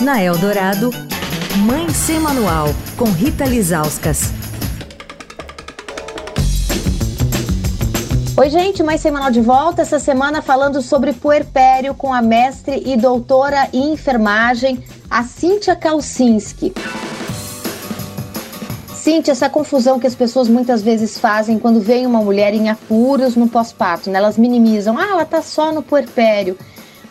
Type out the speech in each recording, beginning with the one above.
Na Eldorado, Mãe Sem Manual, com Rita Lizauskas. Oi, gente, Mãe Sem Manual de volta. Essa semana falando sobre puerpério com a mestre e doutora em enfermagem, a Cíntia Kalsinski. Cíntia, essa confusão que as pessoas muitas vezes fazem quando vem uma mulher em apuros no pós-parto, né? Elas minimizam, ah, ela tá só no puerpério.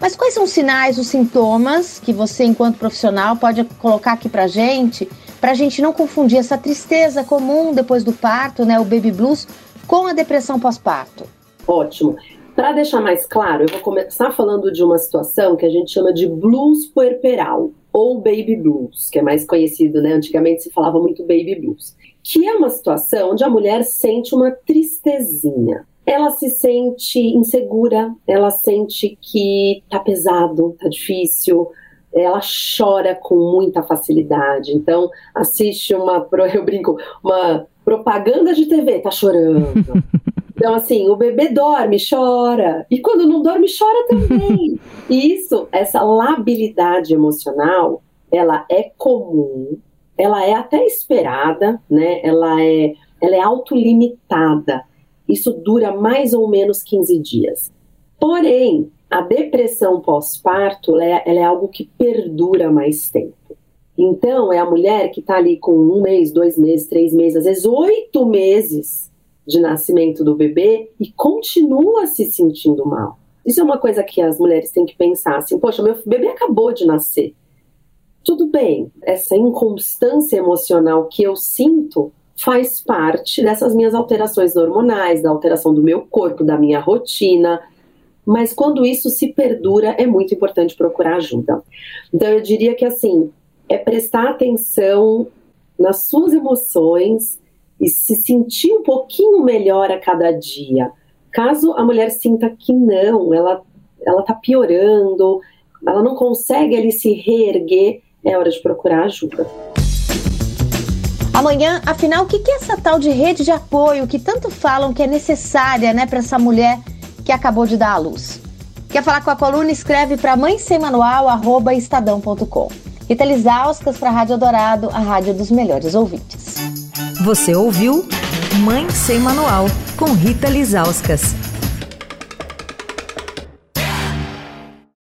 Mas quais são os sinais, os sintomas que você, enquanto profissional, pode colocar aqui pra gente, pra gente não confundir essa tristeza comum depois do parto, né, o baby blues, com a depressão pós-parto? Ótimo. Para deixar mais claro, eu vou começar falando de uma situação que a gente chama de blues puerperal ou baby blues, que é mais conhecido, né? Antigamente se falava muito baby blues, que é uma situação onde a mulher sente uma tristezinha ela se sente insegura, ela sente que tá pesado, tá difícil, ela chora com muita facilidade. Então, assiste uma, eu brinco, uma propaganda de TV, tá chorando. Então, assim, o bebê dorme, chora. E quando não dorme, chora também. E isso, essa labilidade emocional, ela é comum, ela é até esperada, né? Ela é, ela é autolimitada isso dura mais ou menos 15 dias. Porém, a depressão pós-parto ela, é, é algo que perdura mais tempo. Então, é a mulher que está ali com um mês, dois meses, três meses, às vezes oito meses de nascimento do bebê e continua se sentindo mal. Isso é uma coisa que as mulheres têm que pensar assim: poxa, meu bebê acabou de nascer. Tudo bem, essa inconstância emocional que eu sinto faz parte dessas minhas alterações hormonais, da alteração do meu corpo, da minha rotina. Mas quando isso se perdura, é muito importante procurar ajuda. Então eu diria que assim, é prestar atenção nas suas emoções e se sentir um pouquinho melhor a cada dia. Caso a mulher sinta que não, ela ela tá piorando, ela não consegue ali se reerguer, é hora de procurar ajuda. Amanhã, afinal, o que é essa tal de rede de apoio que tanto falam que é necessária né, para essa mulher que acabou de dar à luz? Quer falar com a coluna? Escreve para mãe sem manual, arroba estadão.com. Rita Lisauskas para a Rádio Dourado, a rádio dos melhores ouvintes. Você ouviu Mãe Sem Manual, com Rita Lisauskas.